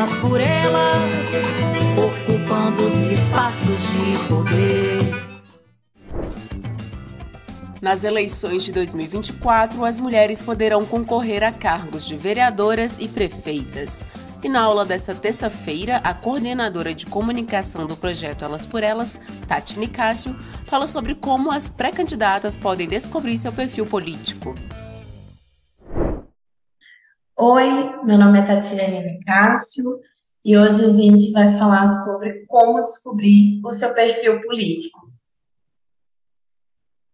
Elas por elas, ocupando os espaços de poder. Nas eleições de 2024, as mulheres poderão concorrer a cargos de vereadoras e prefeitas. E na aula desta terça-feira, a coordenadora de comunicação do projeto Elas por Elas, Tati Nicásio, fala sobre como as pré-candidatas podem descobrir seu perfil político. Oi, meu nome é Tatiane Nicásio e hoje a gente vai falar sobre como descobrir o seu perfil político.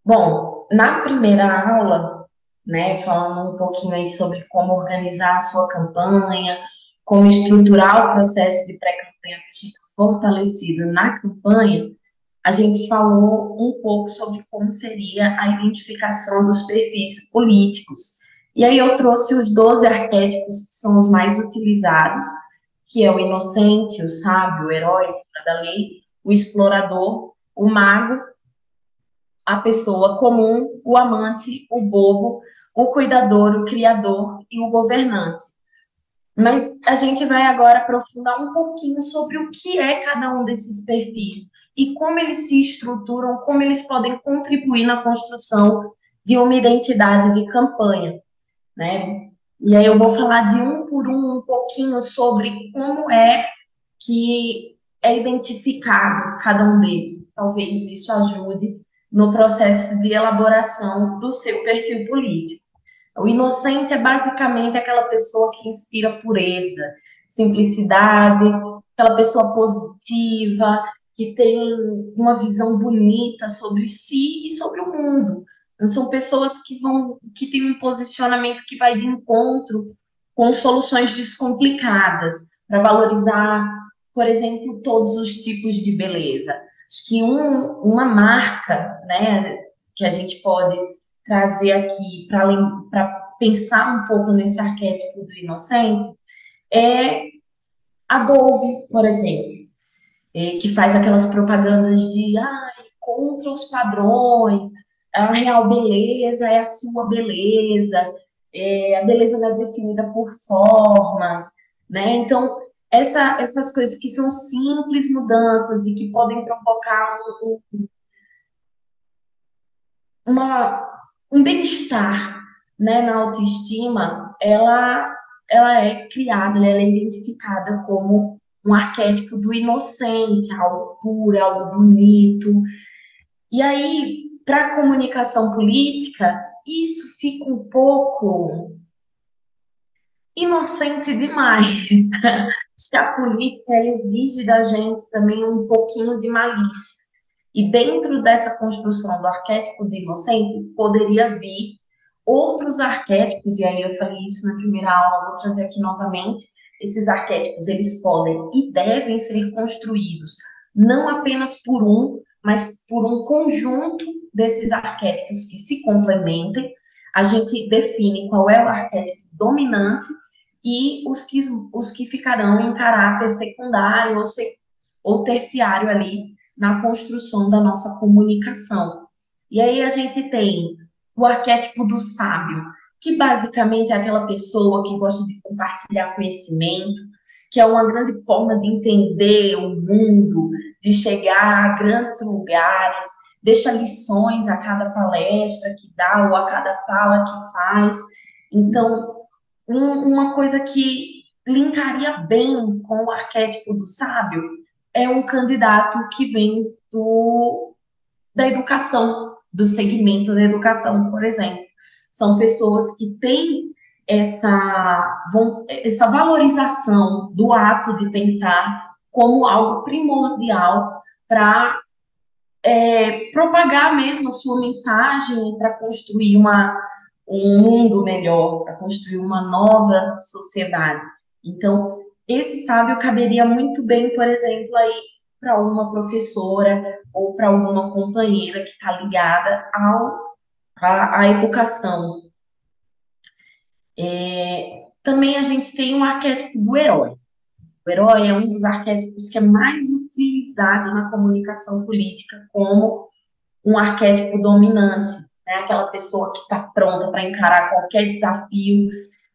Bom, na primeira aula, né, falando um pouquinho aí sobre como organizar a sua campanha, como estruturar o processo de pré-campanha fortalecido na campanha, a gente falou um pouco sobre como seria a identificação dos perfis políticos. E aí eu trouxe os 12 arquétipos que são os mais utilizados, que é o inocente, o sábio, o herói, da lei, o explorador, o mago, a pessoa comum, o amante, o bobo, o cuidador, o criador e o governante. Mas a gente vai agora aprofundar um pouquinho sobre o que é cada um desses perfis e como eles se estruturam, como eles podem contribuir na construção de uma identidade de campanha, né? E aí eu vou falar de um por um um pouquinho sobre como é que é identificado cada um deles. Talvez isso ajude no processo de elaboração do seu perfil político. O inocente é basicamente aquela pessoa que inspira pureza, simplicidade, aquela pessoa positiva, que tem uma visão bonita sobre si e sobre o mundo. Não são pessoas que vão que têm um posicionamento que vai de encontro com soluções descomplicadas para valorizar, por exemplo, todos os tipos de beleza. Acho que um, uma marca, né, que a gente pode trazer aqui para pensar um pouco nesse arquétipo do inocente é a Dove, por exemplo, é, que faz aquelas propagandas de ah, contra os padrões, a real beleza é a sua beleza, é, a beleza não é definida por formas, né? Então, essa, essas coisas que são simples mudanças e que podem provocar um, um, um bem-estar né, na autoestima, ela, ela é criada, ela é identificada como um arquétipo do inocente, algo puro, algo bonito. E aí, para a comunicação política, isso fica um pouco inocente demais. Acho que a política exige da gente também um pouquinho de malícia. E dentro dessa construção do arquétipo do inocente, poderia vir outros arquétipos, e aí eu falei isso na primeira aula, vou trazer aqui novamente, esses arquétipos, eles podem e devem ser construídos não apenas por um, mas por um conjunto desses arquétipos que se complementem. A gente define qual é o arquétipo dominante e os que, os que ficarão em caráter secundário ou, ou terciário ali na construção da nossa comunicação. E aí a gente tem o arquétipo do sábio, que basicamente é aquela pessoa que gosta de compartilhar conhecimento, que é uma grande forma de entender o mundo, de chegar a grandes lugares, deixa lições a cada palestra que dá ou a cada fala que faz. Então, um, uma coisa que linkaria bem com o arquétipo do sábio é um candidato que vem do, da educação, do segmento da educação, por exemplo. São pessoas que têm essa, essa valorização do ato de pensar como algo primordial para é, propagar mesmo a sua mensagem, para construir uma, um mundo melhor, para construir uma nova sociedade. Então, esse sábio caberia muito bem, por exemplo, aí para uma professora ou para alguma companheira que está ligada ao, à, à educação. É, também a gente tem um arquétipo do herói. O herói é um dos arquétipos que é mais utilizado na comunicação política como um arquétipo dominante, né? aquela pessoa que está pronta para encarar qualquer desafio,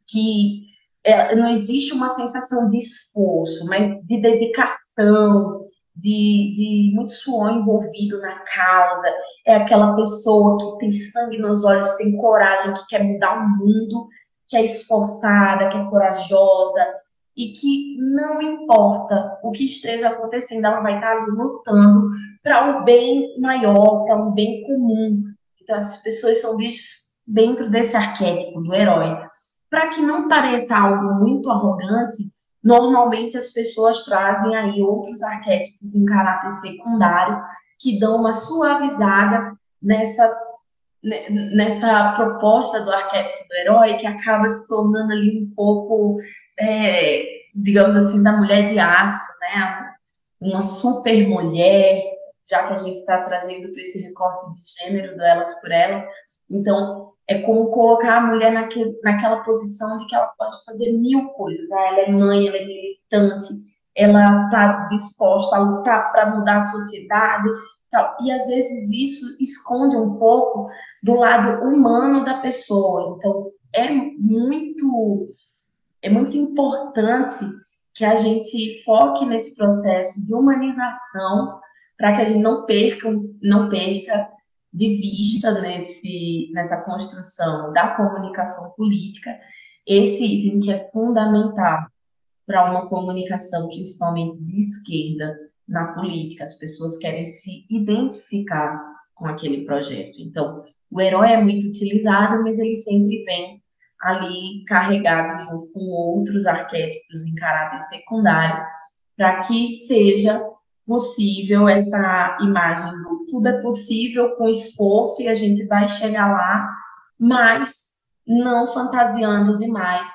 que é, não existe uma sensação de esforço, mas de dedicação, de, de muito suor envolvido na causa. É aquela pessoa que tem sangue nos olhos, tem coragem, que quer mudar o mundo, que é esforçada, que é corajosa e que não importa o que esteja acontecendo, ela vai estar lutando para um bem maior, para um bem comum. Então, essas pessoas são vistas dentro desse arquétipo do herói. Para que não pareça algo muito arrogante, normalmente as pessoas trazem aí outros arquétipos em caráter secundário que dão uma suavizada nessa nessa proposta do arquétipo do herói que acaba se tornando ali um pouco, é, digamos assim, da mulher de aço, né? Uma super mulher, já que a gente está trazendo para esse recorte de gênero do elas por elas. Então, é como colocar a mulher naquele, naquela posição de que ela pode fazer mil coisas. Ah, ela é mãe, ela é militante, ela está disposta a lutar para mudar a sociedade. E às vezes isso esconde um pouco do lado humano da pessoa. Então, é muito, é muito importante que a gente foque nesse processo de humanização para que a gente não perca, não perca de vista nesse, nessa construção da comunicação política, esse item que é fundamental para uma comunicação, principalmente de esquerda, na política. As pessoas querem se identificar com aquele projeto. Então, o herói é muito utilizado, mas ele sempre vem ali carregado junto com outros arquétipos em caráter secundário, para que seja possível essa imagem do tudo é possível com esforço e a gente vai chegar lá, mas não fantasiando demais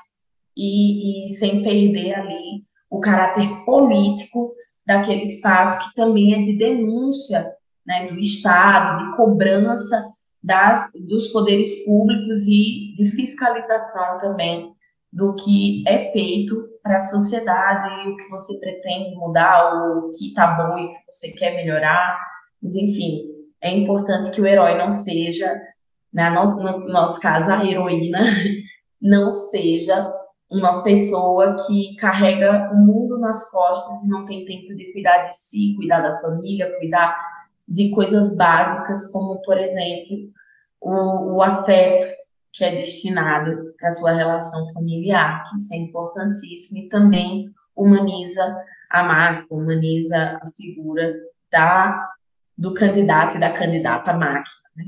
e, e sem perder ali o caráter político daquele espaço que também é de denúncia né, do Estado, de cobrança das, dos poderes públicos e de fiscalização também do que é feito para a sociedade o que você pretende mudar, o que está bom e o que você quer melhorar. Mas, enfim, é importante que o herói não seja, né, no, no nosso caso, a heroína, não seja uma pessoa que carrega o mundo nas costas e não tem tempo de cuidar de si, cuidar da família, cuidar de coisas básicas, como, por exemplo, o, o afeto que é destinado a sua relação familiar, que isso é importantíssimo, e também humaniza a marca, humaniza a figura da, do candidato e da candidata máquina. Né?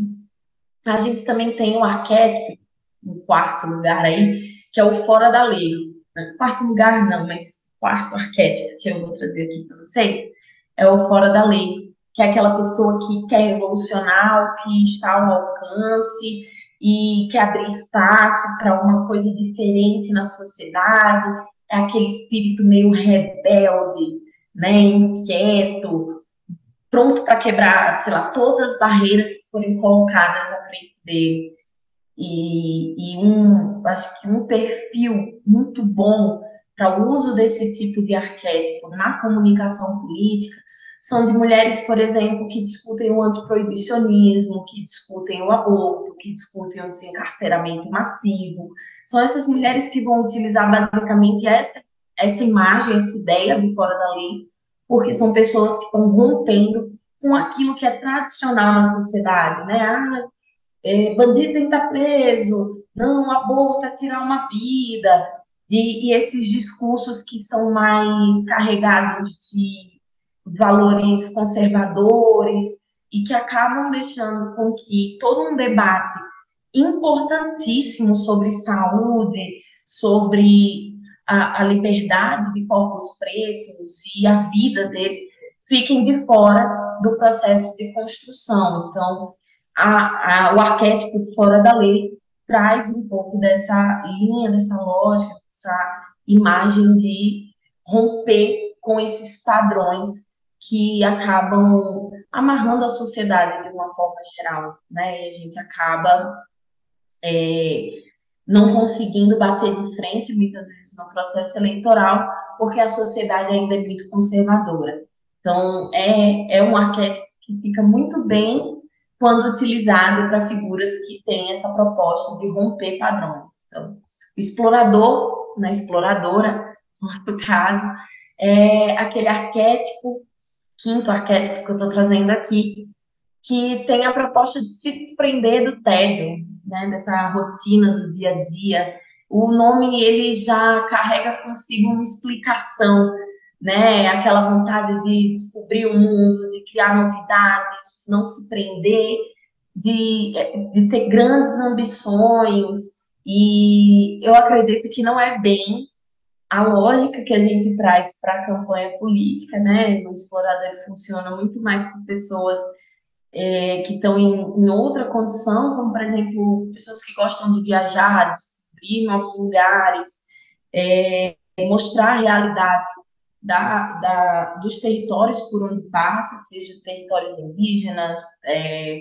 A gente também tem o arquétipo, no quarto lugar aí, que é o fora da lei. Né? Quarto lugar não, mas quarto arquétipo que eu vou trazer aqui para vocês é o fora da lei, que é aquela pessoa que quer revolucionar, que está ao alcance e quer abrir espaço para uma coisa diferente na sociedade, é aquele espírito meio rebelde, né, inquieto, pronto para quebrar, sei lá, todas as barreiras que forem colocadas à frente dele. E, e um, acho que um perfil muito bom para o uso desse tipo de arquétipo na comunicação política são de mulheres, por exemplo, que discutem o antiproibicionismo, que discutem o aborto, que discutem o desencarceramento massivo. São essas mulheres que vão utilizar basicamente essa, essa imagem, essa ideia de fora da lei, porque são pessoas que estão rompendo com aquilo que é tradicional na sociedade, né? Ah, é, bandido tem que estar preso, não, aborto é tirar uma vida, e, e esses discursos que são mais carregados de valores conservadores e que acabam deixando com que todo um debate importantíssimo sobre saúde, sobre a, a liberdade de corpos pretos e a vida deles fiquem de fora do processo de construção. Então, a, a, o arquétipo de fora da lei traz um pouco dessa linha, dessa lógica, dessa imagem de romper com esses padrões que acabam amarrando a sociedade de uma forma geral, né? E a gente acaba é, não conseguindo bater de frente, muitas vezes, no processo eleitoral, porque a sociedade ainda é muito conservadora. Então, é, é um arquétipo que fica muito bem quando utilizado para figuras que têm essa proposta de romper padrões. Então, explorador, na né, exploradora, no nosso caso, é aquele arquétipo, quinto arquétipo que eu estou trazendo aqui, que tem a proposta de se desprender do tédio, né, dessa rotina do dia a dia. O nome ele já carrega consigo uma explicação, né, aquela vontade de descobrir o mundo, de criar novidades, não se prender, de, de ter grandes ambições. E eu acredito que não é bem a lógica que a gente traz para a campanha política, né? No Explorador funciona muito mais com pessoas é, que estão em, em, outra condição, como, por exemplo, pessoas que gostam de viajar, descobrir novos lugares, é, mostrar a realidade da, da, dos territórios por onde passa, seja territórios indígenas, é,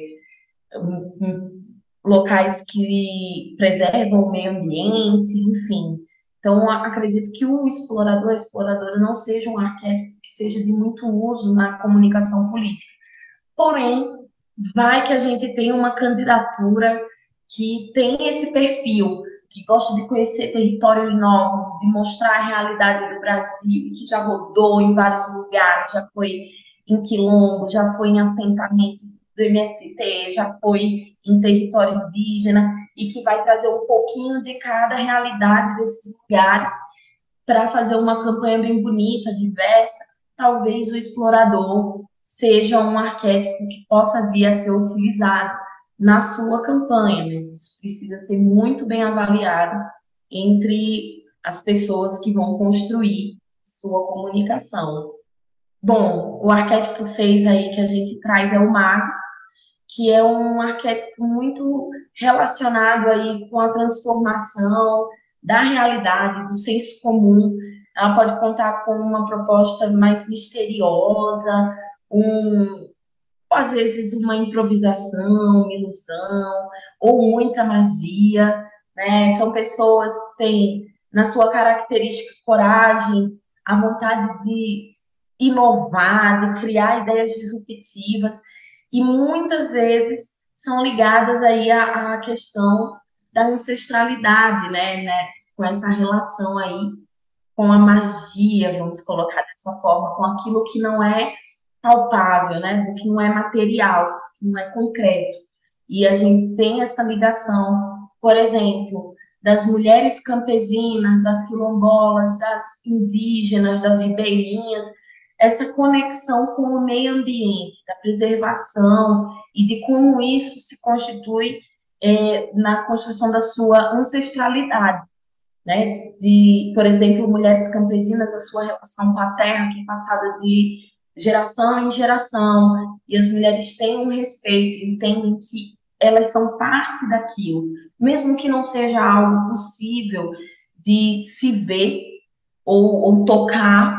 locais que preservam o meio ambiente, enfim. Então, acredito que o explorador, a exploradora, não seja um arquétipo que seja de muito uso na comunicação política. Porém, vai que a gente tem uma candidatura que tem esse perfil, que gosta de conhecer territórios novos, de mostrar a realidade do Brasil, que já rodou em vários lugares, já foi em quilombo, já foi em assentamento do MST, já foi em território indígena, e que vai trazer um pouquinho de cada realidade desses lugares para fazer uma campanha bem bonita, diversa. Talvez o explorador seja um arquétipo que possa vir a ser utilizado na sua campanha, mas isso precisa ser muito bem avaliado entre as pessoas que vão construir sua comunicação. Bom, o arquétipo 6 aí que a gente traz é o mago, que é um arquétipo muito relacionado aí com a transformação da realidade, do senso comum. Ela pode contar com uma proposta mais misteriosa, um, às vezes uma improvisação, uma ilusão, ou muita magia, né? São pessoas que têm na sua característica coragem, a vontade de inovar, de criar ideias disruptivas, e muitas vezes são ligadas aí à, à questão da ancestralidade, né, né, com essa relação aí com a magia, vamos colocar dessa forma, com aquilo que não é palpável, né, do que não é material, que não é concreto. E a gente tem essa ligação, por exemplo, das mulheres campesinas, das quilombolas, das indígenas, das ribeirinhas, essa conexão com o meio ambiente, da preservação e de como isso se constitui é, na construção da sua ancestralidade, né? De, por exemplo, mulheres campesinas, a sua relação com a terra que é passada de geração em geração, e as mulheres têm um respeito, entendem que elas são parte daquilo, mesmo que não seja algo possível de se ver ou, ou tocar,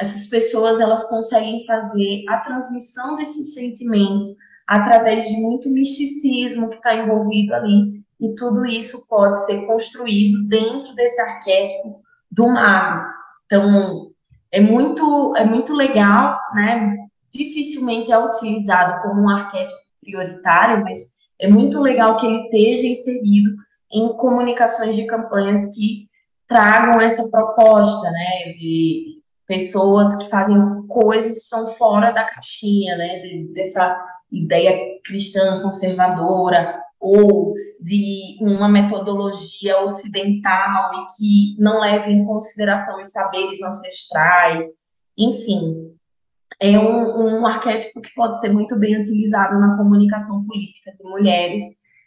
essas pessoas elas conseguem fazer a transmissão desses sentimentos através de muito misticismo que está envolvido ali, e tudo isso pode ser construído dentro desse arquétipo do mago. Então, é muito, é muito legal, né? Dificilmente é utilizado como um arquétipo prioritário, mas é muito legal que ele esteja inserido em comunicações de campanhas que tragam essa proposta, né? De pessoas que fazem coisas que são fora da caixinha, né, dessa ideia cristã conservadora ou de uma metodologia ocidental e que não leva em consideração os saberes ancestrais, enfim, é um, um arquétipo que pode ser muito bem utilizado na comunicação política de mulheres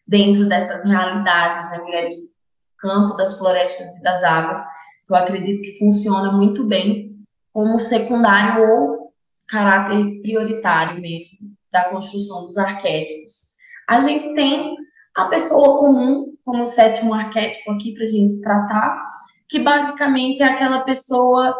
dentro dessas realidades, né, mulheres do campo, das florestas e das águas, que eu acredito que funciona muito bem como secundário ou caráter prioritário mesmo da construção dos arquétipos. A gente tem a pessoa comum como sétimo arquétipo aqui para a gente tratar, que basicamente é aquela pessoa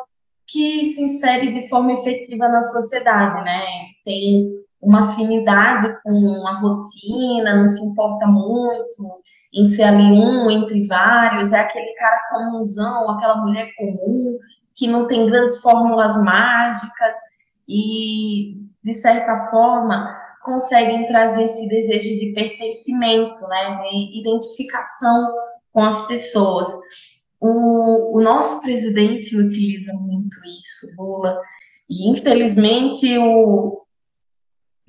que se insere de forma efetiva na sociedade, né? Tem uma afinidade com a rotina, não se importa muito em ser ali um entre vários, é aquele cara comunzão, aquela mulher comum, que não tem grandes fórmulas mágicas e, de certa forma, conseguem trazer esse desejo de pertencimento, né, de identificação com as pessoas. O, o nosso presidente utiliza muito isso, Lula, e infelizmente o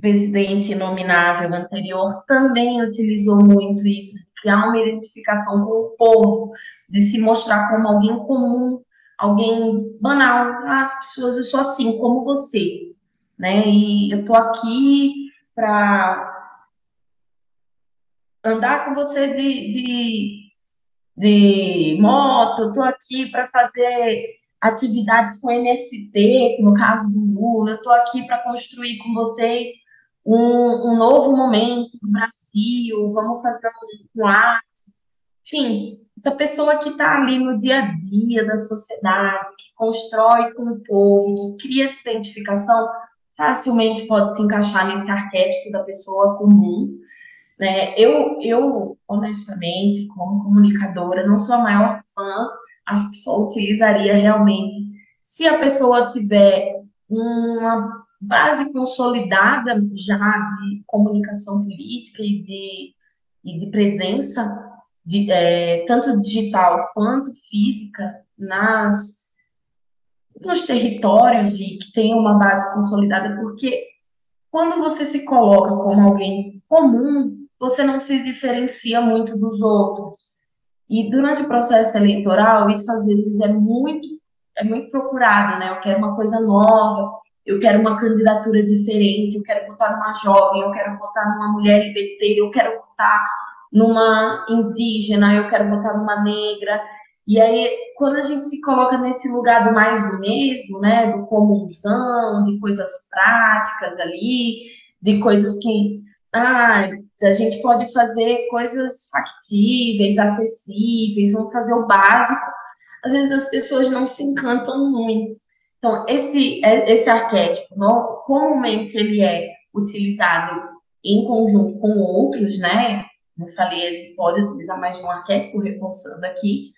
presidente nominável anterior também utilizou muito isso, de criar uma identificação com o povo, de se mostrar como alguém comum, alguém banal. Ah, as pessoas, eu sou assim, como você, né? E eu tô aqui para andar com você de, de, de moto, estou aqui para fazer atividades com MST, no caso do Lula, estou aqui para construir com vocês um, um, novo momento do Brasil, vamos fazer um, um ato. Enfim, essa pessoa que está ali no dia a dia da sociedade, que constrói com o povo, que cria essa identificação, facilmente pode se encaixar nesse arquétipo da pessoa comum. Né? Eu, eu, honestamente, como comunicadora, não sou a maior fã, acho que só utilizaria realmente se a pessoa tiver uma base consolidada já de comunicação política e de, e de presença, de, é, tanto digital quanto física, nas nos territórios e que tenha uma base consolidada, porque quando você se coloca como alguém comum, você não se diferencia muito dos outros. E durante o processo eleitoral, isso às vezes é muito é muito procurado, né? Eu quero uma coisa nova, eu quero uma candidatura diferente, eu quero votar numa jovem, eu quero votar numa mulher LGBT, eu quero votar numa indígena, eu quero votar numa negra. E aí, quando a gente se coloca nesse lugar do mais do mesmo, né, do comunzão, de coisas práticas ali, de coisas que, ah, a gente pode fazer coisas factíveis, acessíveis, vamos fazer o básico. Às vezes as pessoas não se encantam muito. Então, esse, esse arquétipo, comumente ele é utilizado em conjunto com outros, né? Eu falei, a gente pode utilizar mais de um arquétipo, reforçando aqui,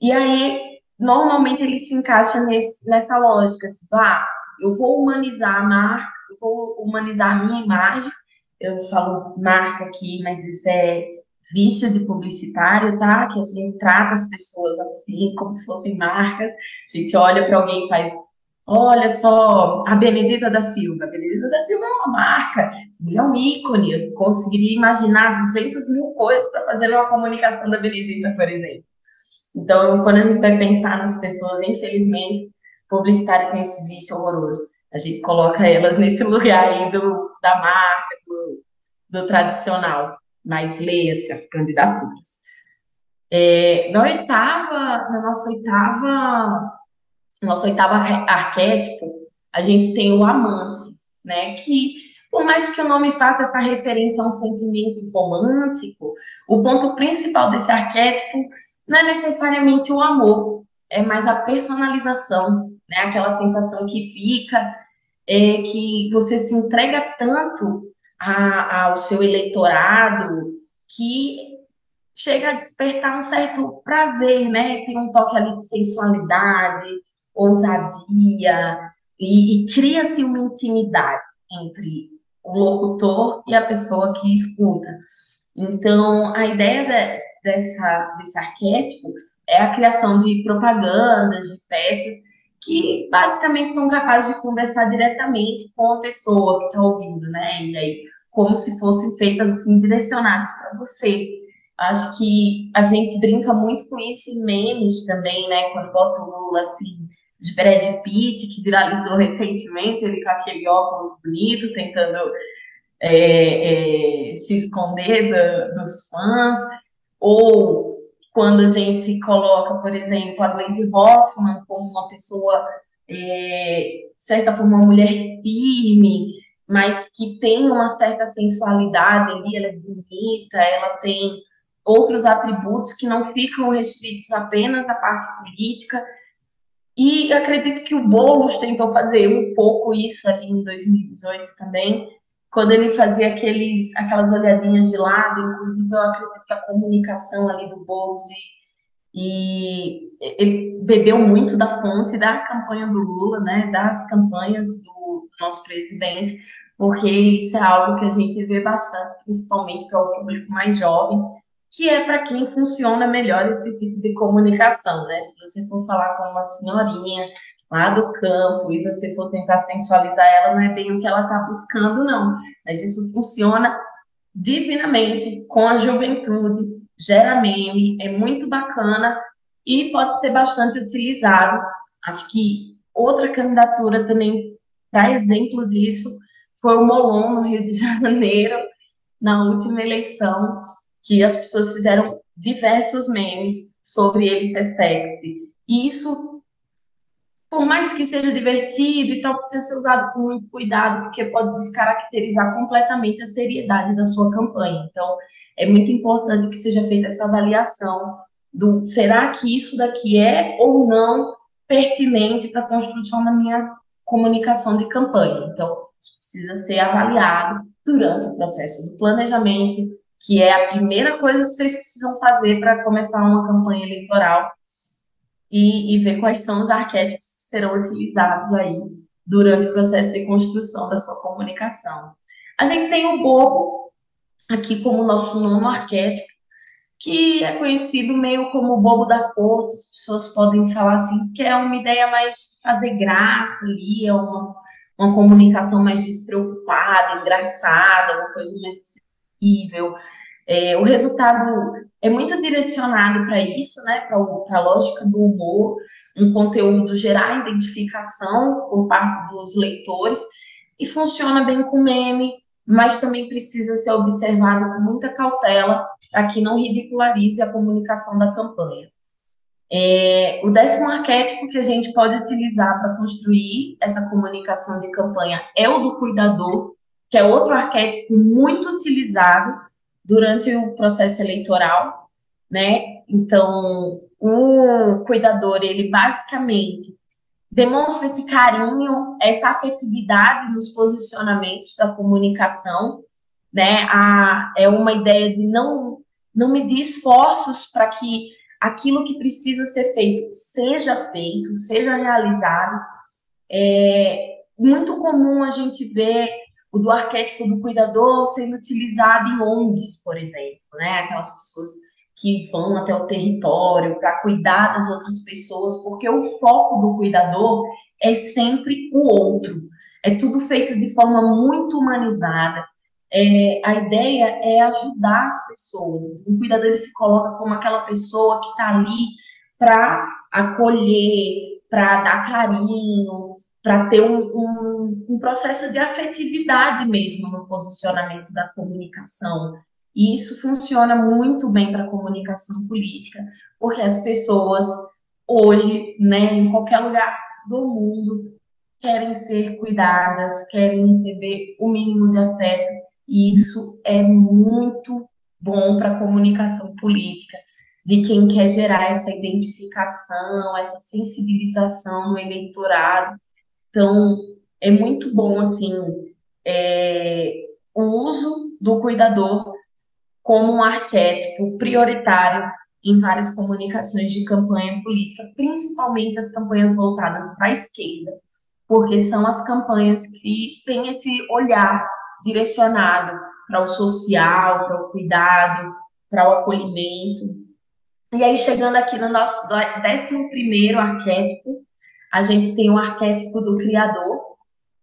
e aí, normalmente, ele se encaixa nesse, nessa lógica, assim, ah, eu vou humanizar a marca, eu vou humanizar a minha imagem, eu falo marca aqui, mas isso é vício de publicitário, tá? Que a gente trata as pessoas assim, como se fossem marcas. A gente olha para alguém e faz, olha só, a Benedita da Silva. A Benedita da Silva é uma marca, é um ícone. Eu conseguiria imaginar 200 mil coisas para fazer uma comunicação da Benedita, por exemplo. Então, quando a gente vai pensar nas pessoas, infelizmente, publicitário tem esse vício horroroso. A gente coloca elas nesse lugar aí do, da marca, do, do tradicional. Mas leia-se as candidaturas. É, na oitava, na nossa oitava, nosso oitavo arquétipo, a gente tem o amante, né? Que, por mais que o nome faça essa referência a um sentimento romântico, o ponto principal desse arquétipo não é necessariamente o amor, é mais a personalização, né? Aquela sensação que fica, é que você se entrega tanto a, ao seu eleitorado que chega a despertar um certo prazer, né? Tem um toque ali de sensualidade, ousadia, e, e cria-se uma intimidade entre o locutor e a pessoa que escuta. Então, a ideia dessa, desse arquétipo é a criação de propagandas, de peças que basicamente são capazes de conversar diretamente com a pessoa que está ouvindo, né? E aí, como se fossem feitas assim, direcionadas para você. Acho que a gente brinca muito com isso em memes também, né? Quando bota o Lula assim, de Brad Pitt, que viralizou recentemente, ele com aquele óculos bonito, tentando é, é, se esconder da, dos fãs, ou quando a gente coloca, por exemplo, a Glaze Hoffman como uma pessoa, é, certa forma, uma mulher firme, mas que tem uma certa sensualidade ali, ela é bonita, ela tem outros atributos que não ficam restritos apenas à parte política. E acredito que o Boulos tentou fazer um pouco isso ali em 2018 também, quando ele fazia aqueles, aquelas olhadinhas de lado, inclusive eu acredito que a comunicação ali do Boulos e, e ele bebeu muito da fonte da campanha do Lula, né, das campanhas do nosso presidente, porque isso é algo que a gente vê bastante, principalmente para o público mais jovem, que é para quem funciona melhor esse tipo de comunicação, né? Se você for falar com uma senhorinha lá do campo e você for tentar sensualizar ela, não é bem o que ela está buscando, não. Mas isso funciona divinamente com a juventude, gera meme, é muito bacana e pode ser bastante utilizado. Acho que outra candidatura também, para exemplo disso, foi o Molon, no Rio de Janeiro, na última eleição, que as pessoas fizeram diversos memes sobre ele ser sexy. E isso, por mais que seja divertido e tal, precisa ser usado com muito cuidado, porque pode descaracterizar completamente a seriedade da sua campanha. Então, é muito importante que seja feita essa avaliação do será que isso daqui é ou não pertinente para a construção da minha comunicação de campanha. Então, isso precisa ser avaliado durante o processo do planejamento, que é a primeira coisa que vocês precisam fazer para começar uma campanha eleitoral e, e, ver quais são os arquétipos que serão utilizados aí durante o processo de construção da sua comunicação. A gente tem o bobo aqui como nosso nono arquétipo, que é conhecido meio como o bobo da corte, as pessoas podem falar assim, que é uma ideia mais fazer graça ali, é uma, uma comunicação mais despreocupada, engraçada, uma coisa mais possível. É, o resultado é muito direcionado para isso, né, para a lógica do humor, um conteúdo gerar identificação por parte dos leitores e funciona bem com meme, mas também precisa ser observado com muita cautela para que não ridicularize a comunicação da campanha. É, o décimo arquétipo que a gente pode utilizar para construir essa comunicação de campanha é o do cuidador, que é outro arquétipo muito utilizado durante o processo eleitoral, né? Então, o cuidador, ele basicamente demonstra esse carinho, essa afetividade nos posicionamentos da comunicação, né? A, é uma ideia de não, não medir esforços para que aquilo que precisa ser feito seja feito, seja realizado. É muito comum a gente ver o do arquétipo do cuidador sendo utilizado em ONGs, por exemplo, né? Aquelas pessoas que vão até o território para cuidar das outras pessoas, porque o foco do cuidador é sempre o outro. É tudo feito de forma muito humanizada. É, a ideia é ajudar as pessoas. O cuidador ele se coloca como aquela pessoa que está ali para acolher, para dar carinho, para ter um, um, um, processo de afetividade mesmo no posicionamento da comunicação. E isso funciona muito bem para a comunicação política, porque as pessoas hoje, né, em qualquer lugar do mundo, querem ser cuidadas, querem receber o mínimo de afeto, e isso é muito bom para a comunicação política, de quem quer gerar essa identificação, essa sensibilização no eleitorado então, é muito bom, assim, é, o uso do cuidador como um arquétipo prioritário em várias comunicações de campanha política, principalmente as campanhas voltadas para a esquerda, porque são as campanhas que têm esse olhar direcionado para o social, para o cuidado, para o acolhimento. E aí, chegando aqui no nosso 11 primeiro arquétipo, a gente tem o arquétipo do criador,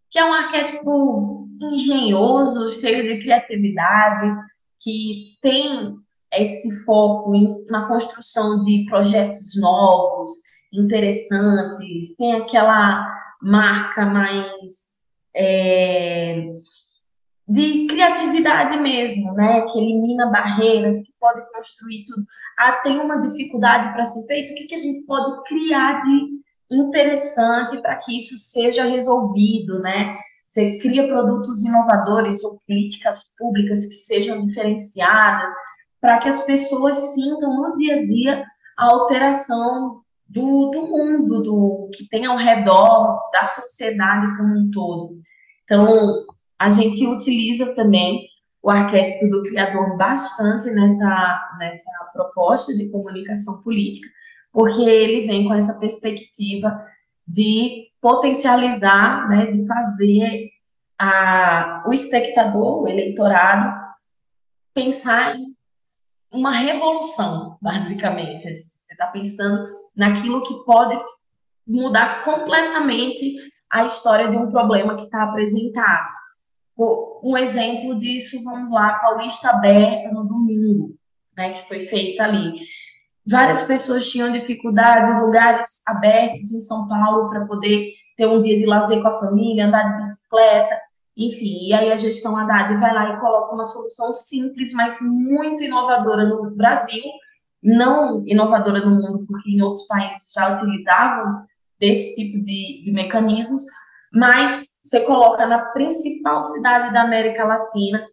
que é um arquétipo engenhoso, cheio de criatividade, que tem esse foco em, na construção de projetos novos, interessantes, tem aquela marca mais é, de criatividade mesmo, né? Que elimina barreiras, que pode construir tudo. Ah, tem uma dificuldade para ser feito, o que, que a gente pode criar de interessante para que isso seja resolvido, né? Você cria produtos inovadores ou políticas públicas que sejam diferenciadas, para que as pessoas sintam no dia a dia a alteração do, do mundo, do que tem ao redor, da sociedade como um todo. Então, a gente utiliza também o arquétipo do criador bastante nessa, nessa proposta de comunicação política, porque ele vem com essa perspectiva de potencializar, né, de fazer a, o espectador, o eleitorado, pensar em uma revolução, basicamente. Você está pensando naquilo que pode mudar completamente a história de um problema que está apresentado. Um exemplo disso, vamos lá, Paulista Aberta no domingo, né, que foi feita ali. Várias pessoas tinham dificuldade em lugares abertos em São Paulo para poder ter um dia de lazer com a família, andar de bicicleta, enfim. E aí a gestão Haddad vai lá e coloca uma solução simples, mas muito inovadora no Brasil, não inovadora no mundo, porque em outros países já utilizavam desse tipo de, de mecanismos, mas você coloca na principal cidade da América Latina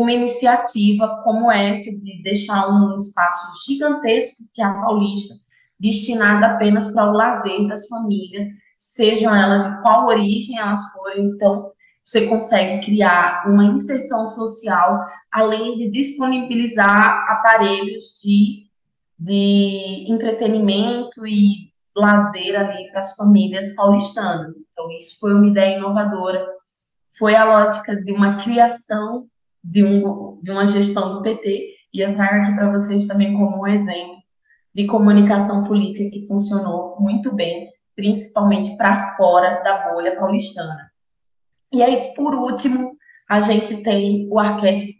uma iniciativa como essa de deixar um espaço gigantesco, que é a Paulista, destinada apenas para o lazer das famílias, sejam elas de qual origem elas forem. Então, você consegue criar uma inserção social, além de disponibilizar aparelhos de, de entretenimento e lazer ali para as famílias paulistanas. Então, isso foi uma ideia inovadora. Foi a lógica de uma criação de, um, de uma gestão do PT, e eu trago aqui para vocês também como um exemplo de comunicação política que funcionou muito bem, principalmente para fora da bolha paulistana. E aí, por último, a gente tem o arquétipo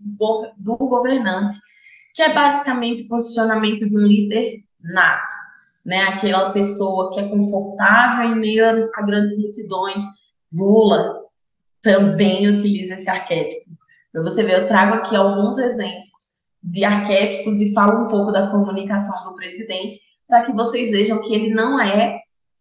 do governante, que é basicamente o posicionamento de um líder nato né? Aquela pessoa que é confortável em meio a, grandes multidões. Lula também utiliza esse arquétipo. Para você ver, eu trago aqui alguns exemplos de arquétipos e falo um pouco da comunicação do presidente para que vocês vejam que ele não é,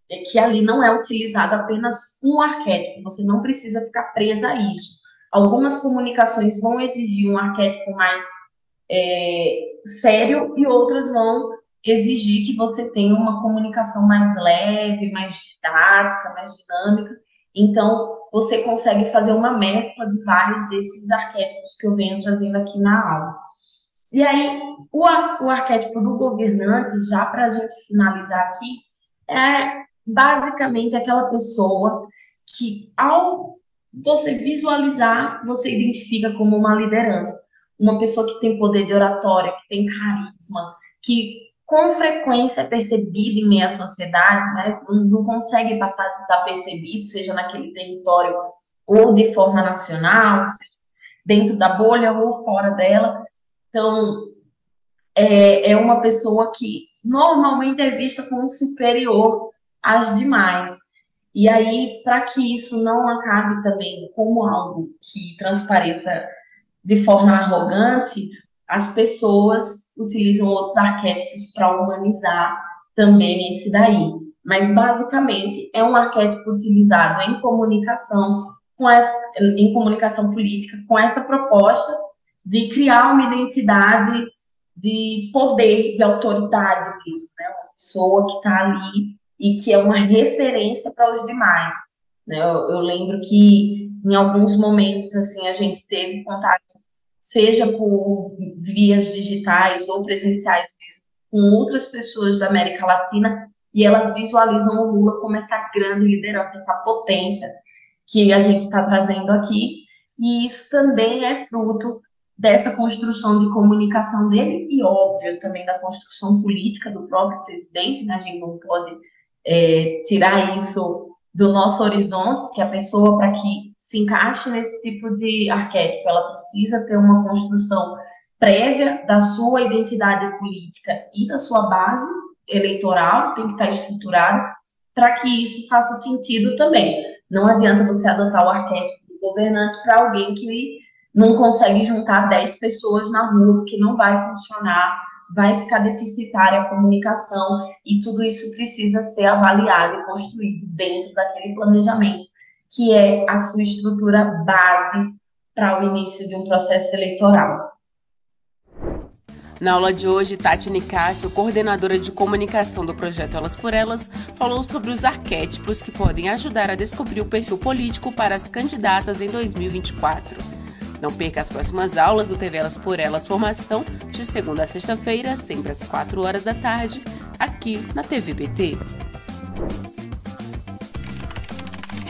é, que ali não é utilizado apenas um arquétipo, você não precisa ficar presa a isso. Algumas comunicações vão exigir um arquétipo mais é, sério e outras vão exigir que você tenha uma comunicação mais leve, mais didática, mais dinâmica. Então, você consegue fazer uma mescla de vários desses arquétipos que eu venho trazendo aqui na aula. E aí, o, o arquétipo do governante, já para a gente finalizar aqui, é basicamente aquela pessoa que, ao você visualizar, você identifica como uma liderança. Uma pessoa que tem poder de oratória, que tem carisma, que com frequência é percebido em meio à sociedade, né? não consegue passar desapercebido, seja naquele território ou de forma nacional, dentro da bolha ou fora dela. Então, é, é uma pessoa que normalmente é vista como superior às demais. E aí, para que isso não acabe também como algo que transpareça de forma arrogante, as pessoas utilizam outros arquétipos para humanizar também esse daí. Mas basicamente é um arquétipo utilizado em comunicação com essa, em comunicação política com essa proposta de criar uma identidade de poder, de autoridade mesmo, né? Uma pessoa que está ali e que é uma referência para os demais. Né? Eu, eu lembro que em alguns momentos assim a gente teve contato seja por vias digitais ou presenciais mesmo, com outras pessoas da América Latina, e elas visualizam o Lula como essa grande liderança, essa potência que a gente está trazendo aqui, e isso também é fruto dessa construção de comunicação dele e, óbvio, também da construção política do próprio presidente, né? A gente não pode é, tirar isso do nosso horizonte, que a pessoa, para que se encaixe nesse tipo de arquétipo, ela precisa ter uma construção prévia da sua identidade política e da sua base eleitoral, tem que estar estruturada, para que isso faça sentido também. Não adianta você adotar o arquétipo do governante para alguém que não consegue juntar 10 pessoas na rua, porque não vai funcionar, vai ficar deficitária a comunicação, e tudo isso precisa ser avaliado e construído dentro daquele planejamento, que é a sua estrutura base para o início de um processo eleitoral. Na aula de hoje, Tati Nicásio, coordenadora de comunicação do projeto Elas por Elas, falou sobre os arquétipos que podem ajudar a descobrir o perfil político para as candidatas em 2024. Não perca as próximas aulas do TV Elas por Elas Formação, de segunda a sexta-feira, sempre às 4 horas da tarde, aqui na TVBT.